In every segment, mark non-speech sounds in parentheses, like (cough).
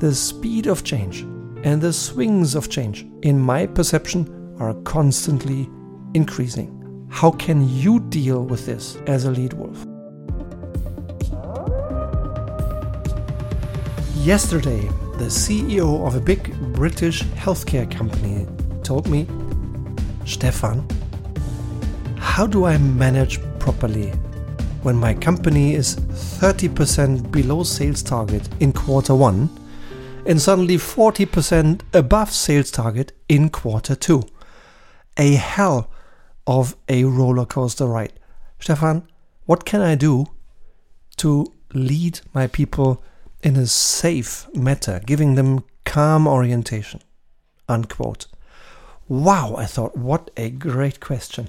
the speed of change and the swings of change, in my perception, are constantly increasing. How can you deal with this as a lead wolf? Yesterday, the CEO of a big British healthcare company told me, Stefan, how do I manage properly when my company is 30% below sales target in quarter one and suddenly 40% above sales target in quarter two? A hell of a roller coaster ride. Stefan, what can I do to lead my people in a safe manner, giving them calm orientation? Unquote. Wow, I thought, what a great question.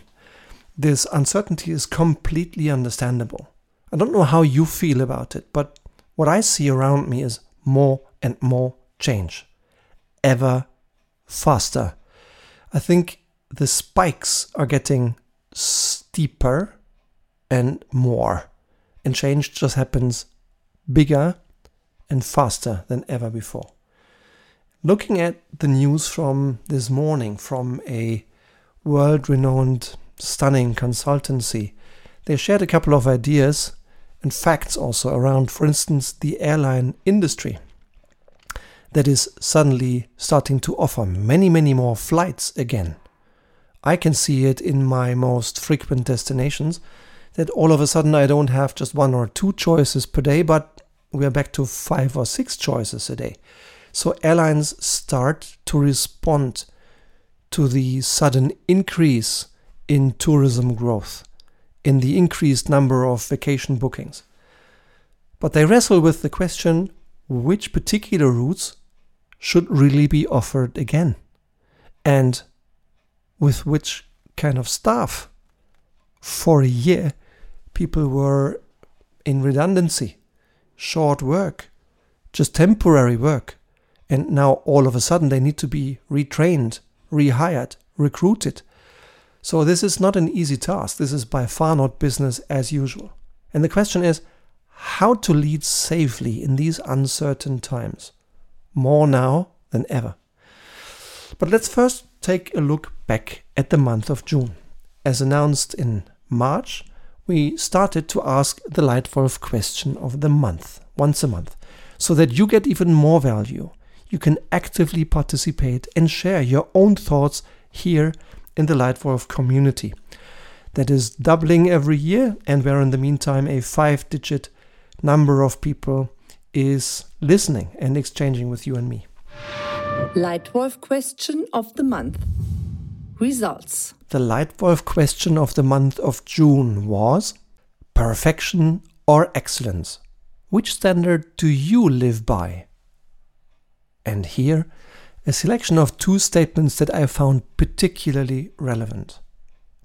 This uncertainty is completely understandable. I don't know how you feel about it, but what I see around me is more and more change. Ever faster. I think the spikes are getting steeper and more, and change just happens bigger and faster than ever before. Looking at the news from this morning from a world renowned, stunning consultancy, they shared a couple of ideas and facts also around, for instance, the airline industry that is suddenly starting to offer many, many more flights again. I can see it in my most frequent destinations that all of a sudden I don't have just one or two choices per day, but we are back to five or six choices a day. So airlines start to respond to the sudden increase in tourism growth, in the increased number of vacation bookings. But they wrestle with the question which particular routes should really be offered again and with which kind of staff. For a year, people were in redundancy short work, just temporary work. And now all of a sudden they need to be retrained, rehired, recruited. So this is not an easy task. This is by far not business as usual. And the question is how to lead safely in these uncertain times, more now than ever. But let's first take a look back at the month of June. As announced in March, we started to ask the Leitwolf question of the month, once a month, so that you get even more value. You can actively participate and share your own thoughts here in the Leitwolf community. That is doubling every year, and where in the meantime a five digit number of people is listening and exchanging with you and me. Leitwolf question of the month. Results. The Leitwolf question of the month of June was Perfection or excellence? Which standard do you live by? And here, a selection of two statements that I found particularly relevant.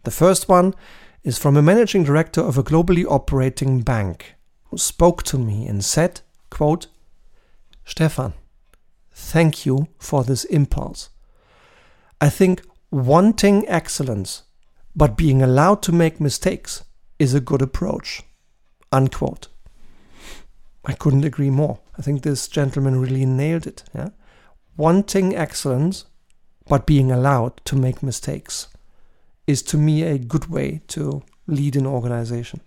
The first one is from a managing director of a globally operating bank who spoke to me and said, quote, Stefan, thank you for this impulse. I think wanting excellence, but being allowed to make mistakes is a good approach. Unquote. I couldn't agree more. I think this gentleman really nailed it. Yeah? Wanting excellence, but being allowed to make mistakes is to me a good way to lead an organization.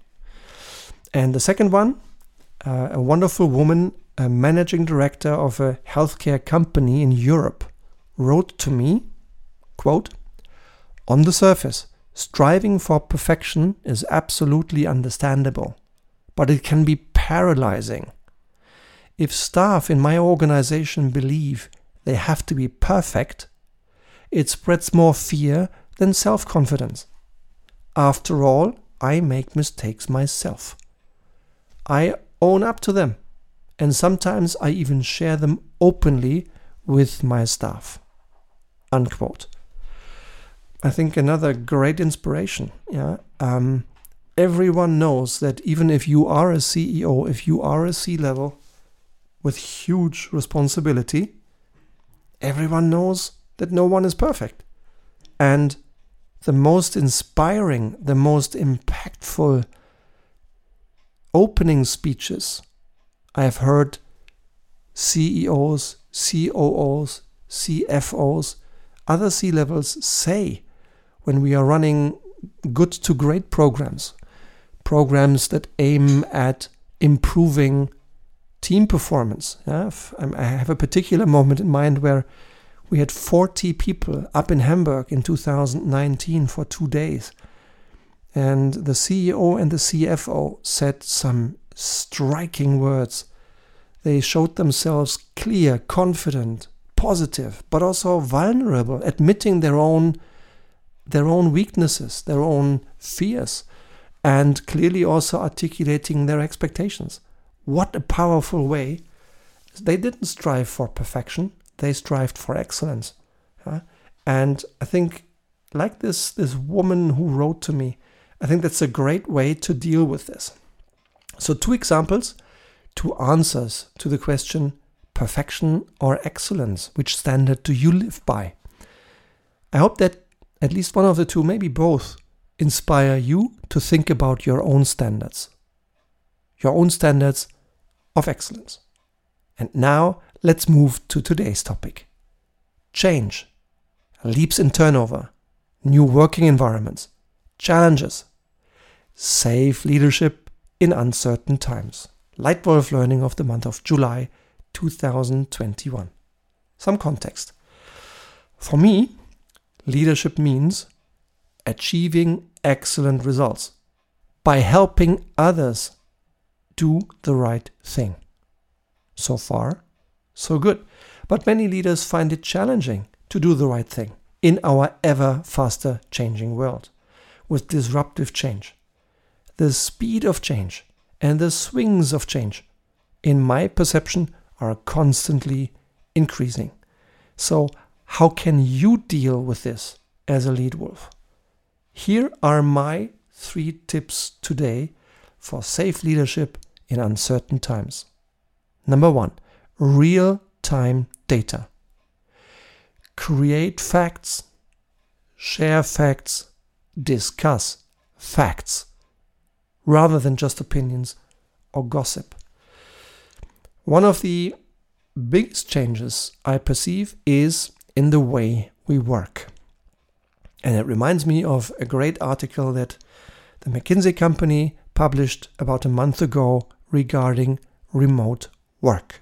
And the second one, uh, a wonderful woman, a managing director of a healthcare company in Europe, wrote to me Quote, On the surface, striving for perfection is absolutely understandable, but it can be paralyzing. If staff in my organization believe they have to be perfect, it spreads more fear than self confidence. After all, I make mistakes myself. I own up to them, and sometimes I even share them openly with my staff. Unquote. I think another great inspiration. Yeah. Um, everyone knows that even if you are a CEO, if you are a C level with huge responsibility, everyone knows that no one is perfect. And the most inspiring, the most impactful opening speeches I have heard CEOs, COOs, CFOs, other C levels say when we are running good to great programs, programs that aim at improving team performance. Yeah? I have a particular moment in mind where we had 40 people up in Hamburg in 2019 for two days. And the CEO and the CFO said some striking words. They showed themselves clear, confident, positive, but also vulnerable, admitting their own their own weaknesses, their own fears, and clearly also articulating their expectations. What a powerful way. They didn't strive for perfection, they strived for excellence. And I think, like this, this woman who wrote to me, I think that's a great way to deal with this. So, two examples, two answers to the question perfection or excellence? Which standard do you live by? I hope that at least one of the two, maybe both, inspire you to think about your own standards. Your own standards of excellence. And now let's move to today's topic change, leaps in turnover, new working environments, challenges, safe leadership in uncertain times. Leitwolf Learning of the month of July 2021. Some context. For me, leadership means achieving excellent results by helping others do the right thing. So far, so good. But many leaders find it challenging to do the right thing in our ever faster changing world with disruptive change. The speed of change and the swings of change, in my perception, are constantly increasing. So, how can you deal with this as a lead wolf? Here are my three tips today for safe leadership in uncertain times. Number one, real time data. Create facts, share facts, discuss facts, rather than just opinions or gossip. One of the biggest changes I perceive is in the way we work. And it reminds me of a great article that the McKinsey company published about a month ago regarding remote work.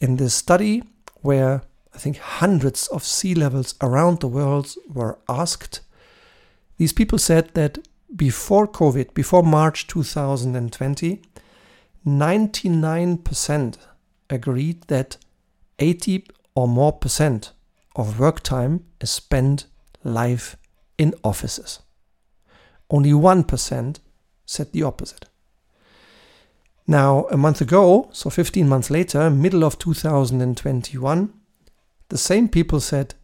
In this study, where I think hundreds of C levels around the world were asked, these people said that before COVID, before March 2020, 99% agreed that 80 or more percent of work time is spent live in offices. Only 1% said the opposite. Now, a month ago, so 15 months later, middle of 2021, the same people said,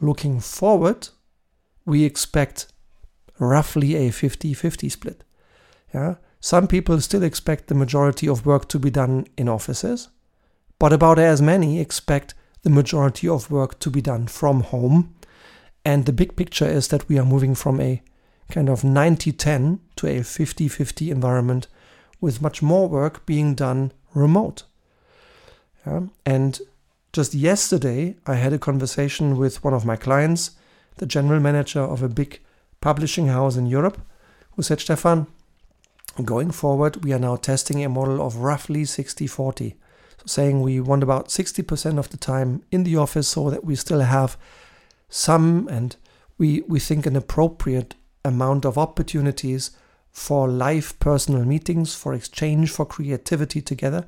looking forward, we expect roughly a 50 50 split. Yeah? Some people still expect the majority of work to be done in offices, but about as many expect the majority of work to be done from home. And the big picture is that we are moving from a kind of 90 10 to a 50 50 environment with much more work being done remote. Yeah? And just yesterday, I had a conversation with one of my clients, the general manager of a big publishing house in Europe, who said, Stefan, going forward, we are now testing a model of roughly 60 40. So, saying we want about 60% of the time in the office so that we still have some and we, we think an appropriate amount of opportunities for live personal meetings, for exchange, for creativity together,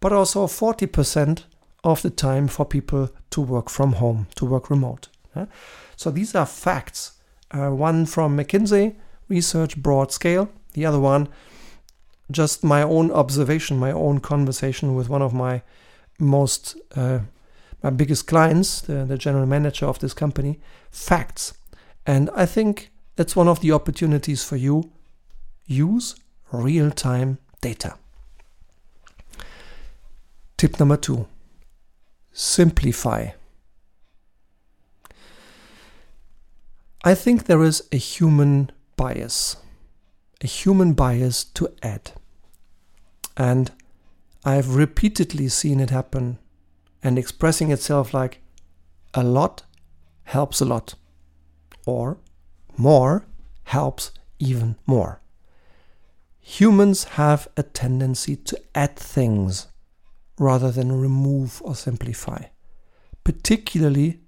but also 40% of the time for people to work from home, to work remote. So these are facts. Uh, one from McKinsey, research broad scale, the other one, just my own observation, my own conversation with one of my most, uh, my biggest clients, the, the general manager of this company, facts. And I think that's one of the opportunities for you use real time data. Tip number two simplify. I think there is a human bias, a human bias to add. And I've repeatedly seen it happen and expressing itself like a lot helps a lot, or more helps even more. Humans have a tendency to add things rather than remove or simplify, particularly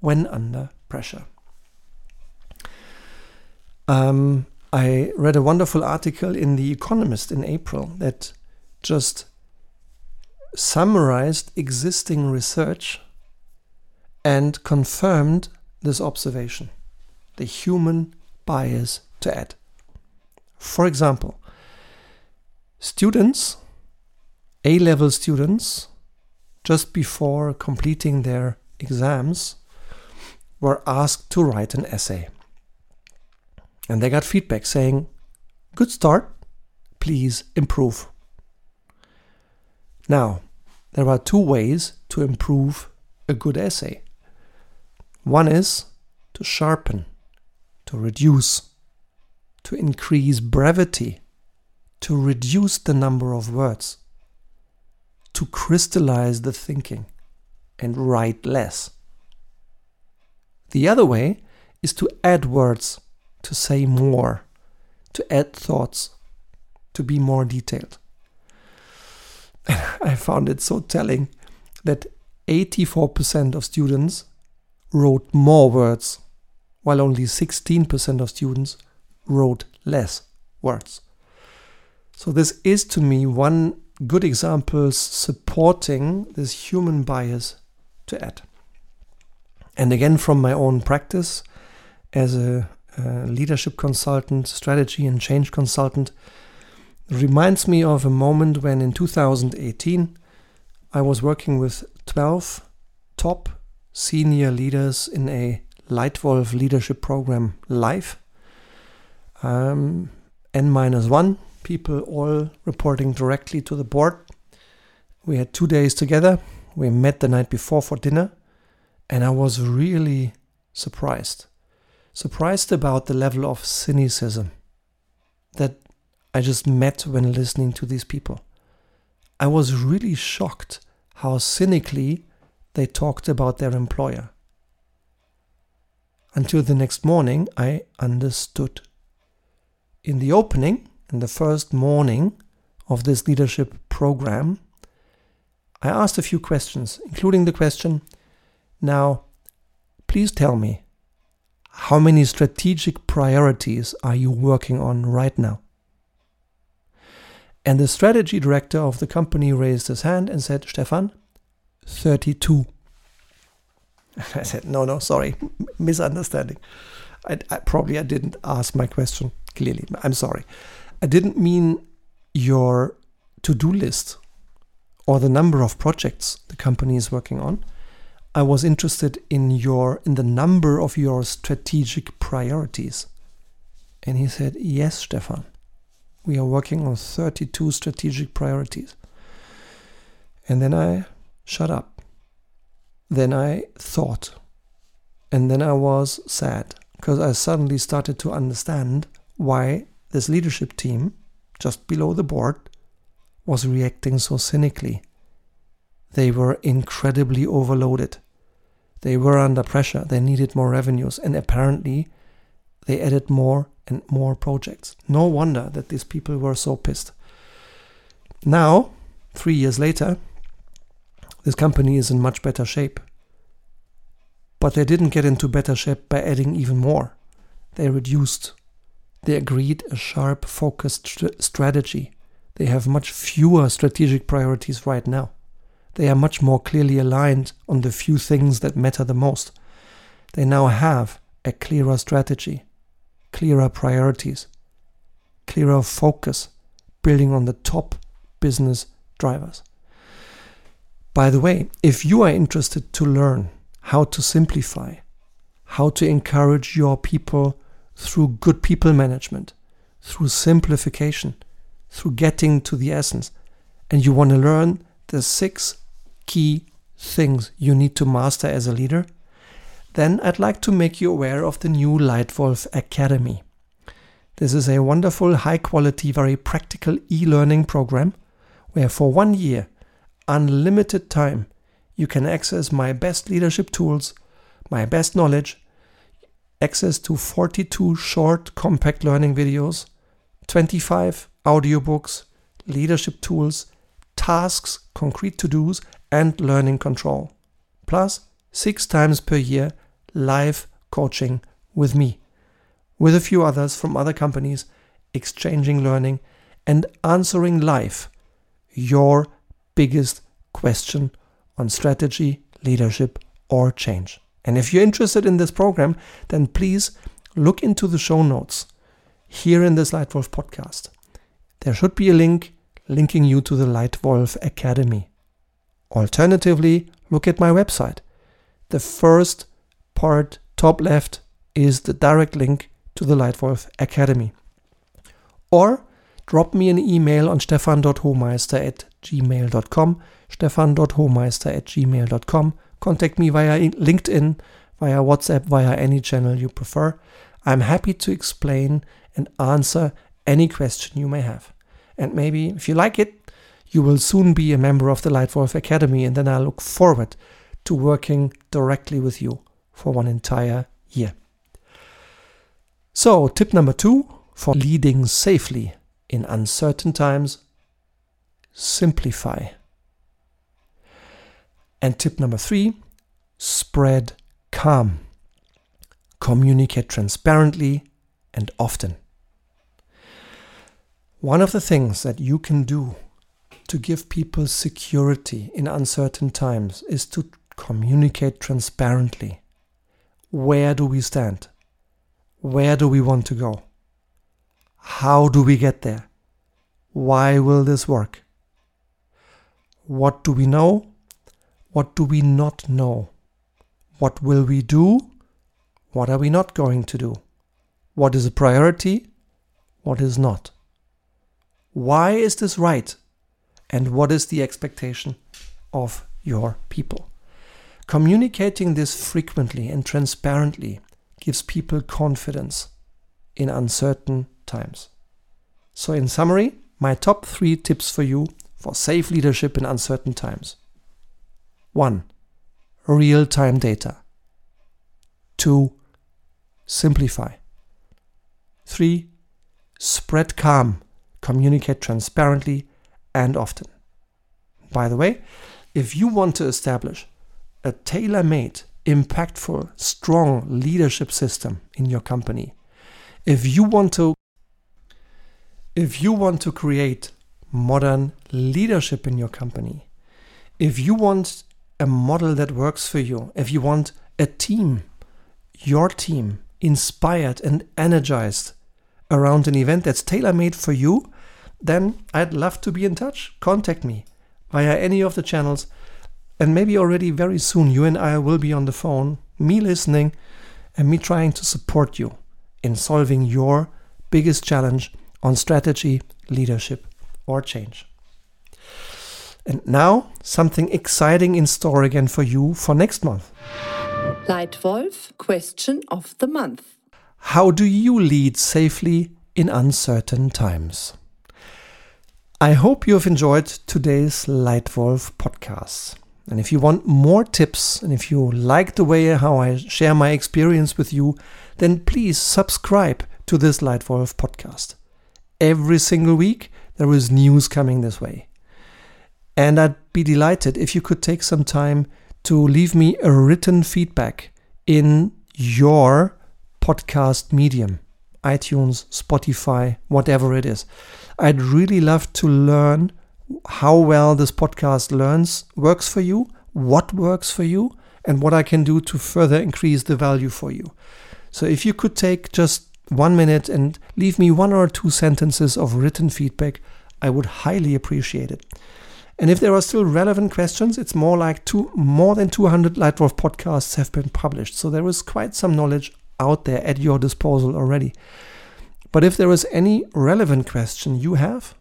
when under pressure. Um, I read a wonderful article in The Economist in April that just summarized existing research and confirmed this observation the human bias to add. For example, students, A level students, just before completing their exams, were asked to write an essay. And they got feedback saying, Good start, please improve. Now, there are two ways to improve a good essay. One is to sharpen, to reduce, to increase brevity, to reduce the number of words, to crystallize the thinking and write less. The other way is to add words, to say more, to add thoughts, to be more detailed. (laughs) I found it so telling that 84% of students wrote more words, while only 16% of students wrote less words. So, this is to me one good example supporting this human bias to add. And again, from my own practice as a, a leadership consultant, strategy and change consultant, reminds me of a moment when in 2018 I was working with 12 top senior leaders in a Leitwolf leadership program live. Um, N minus one people all reporting directly to the board. We had two days together. We met the night before for dinner, and I was really surprised. Surprised about the level of cynicism that I just met when listening to these people. I was really shocked how cynically they talked about their employer. Until the next morning, I understood. In the opening, in the first morning of this leadership program, I asked a few questions, including the question Now, please tell me, how many strategic priorities are you working on right now? And the strategy director of the company raised his hand and said, Stefan, 32. (laughs) I said, no, no, sorry, (laughs) misunderstanding. I, I, probably I didn't ask my question clearly. I'm sorry. I didn't mean your to-do list or the number of projects the company is working on. I was interested in your in the number of your strategic priorities. And he said, "Yes, Stefan. We are working on 32 strategic priorities." And then I shut up. Then I thought. And then I was sad because I suddenly started to understand why this leadership team, just below the board, was reacting so cynically. They were incredibly overloaded. They were under pressure. They needed more revenues. And apparently, they added more and more projects. No wonder that these people were so pissed. Now, three years later, this company is in much better shape. But they didn't get into better shape by adding even more. They reduced. They agreed a sharp, focused st- strategy. They have much fewer strategic priorities right now. They are much more clearly aligned on the few things that matter the most. They now have a clearer strategy, clearer priorities, clearer focus, building on the top business drivers. By the way, if you are interested to learn how to simplify, how to encourage your people through good people management, through simplification, through getting to the essence, and you want to learn the six key things you need to master as a leader, then I'd like to make you aware of the new Leitwolf Academy. This is a wonderful, high quality, very practical e learning program where for one year, unlimited time, you can access my best leadership tools, my best knowledge, access to 42 short, compact learning videos, 25 audiobooks, leadership tools, tasks, concrete to dos, and learning control. Plus, six times per year, live coaching with me, with a few others from other companies, exchanging learning and answering live your biggest question on strategy, leadership, or change. And if you're interested in this program, then please look into the show notes here in this Leitwolf podcast. There should be a link linking you to the Leitwolf Academy. Alternatively, look at my website. The first part, top left, is the direct link to the Leitwolf Academy. Or drop me an email on stefan.hohmeister at gmail.com, stefan.hohmeister at gmail.com. Contact me via LinkedIn, via WhatsApp, via any channel you prefer. I'm happy to explain and answer any question you may have. And maybe if you like it, you will soon be a member of the Leitwolf Academy, and then I look forward to working directly with you for one entire year. So, tip number two for leading safely in uncertain times simplify. And tip number three spread calm. Communicate transparently and often. One of the things that you can do to give people security in uncertain times is to communicate transparently. Where do we stand? Where do we want to go? How do we get there? Why will this work? What do we know? What do we not know? What will we do? What are we not going to do? What is a priority? What is not? Why is this right? And what is the expectation of your people? Communicating this frequently and transparently gives people confidence in uncertain times. So, in summary, my top three tips for you for safe leadership in uncertain times 1. Real time data. 2. Simplify. 3. Spread calm, communicate transparently and often. By the way, if you want to establish a tailor made, impactful, strong leadership system in your company, if you want to if you want to create modern leadership in your company, if you want a model that works for you, if you want a team, your team, inspired and energized around an event that's tailor made for you, then I'd love to be in touch. Contact me via any of the channels. And maybe already very soon, you and I will be on the phone, me listening and me trying to support you in solving your biggest challenge on strategy, leadership, or change. And now, something exciting in store again for you for next month. Leitwolf question of the month. How do you lead safely in uncertain times? I hope you have enjoyed today's Leitwolf podcast. And if you want more tips and if you like the way how I share my experience with you, then please subscribe to this Leitwolf podcast every single week there is news coming this way. And I'd be delighted if you could take some time to leave me a written feedback in your podcast medium iTunes, Spotify, whatever it is. I'd really love to learn how well this podcast learns works for you, what works for you, and what I can do to further increase the value for you. So if you could take just one minute and leave me one or two sentences of written feedback, I would highly appreciate it. And if there are still relevant questions, it's more like two, more than 200 Leitwolf podcasts have been published. So there is quite some knowledge out there at your disposal already. But if there is any relevant question you have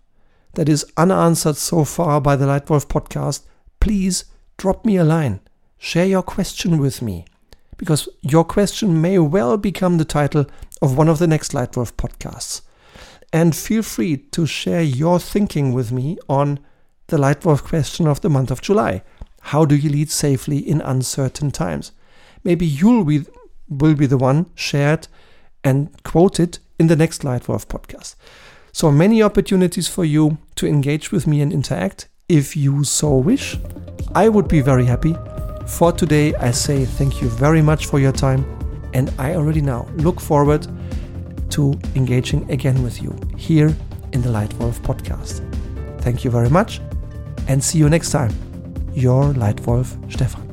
that is unanswered so far by the Leitwolf podcast, please drop me a line. Share your question with me because your question may well become the title of one of the next Leitwolf podcasts. And feel free to share your thinking with me on the Leitwolf question of the month of July. How do you lead safely in uncertain times? Maybe you'll be, will be the one shared and quoted in the next Leitwolf podcast. So many opportunities for you to engage with me and interact if you so wish. I would be very happy. For today, I say thank you very much for your time, and I already now look forward to engaging again with you here in the Leitwolf podcast. Thank you very much, and see you next time. Your Leitwolf Stefan.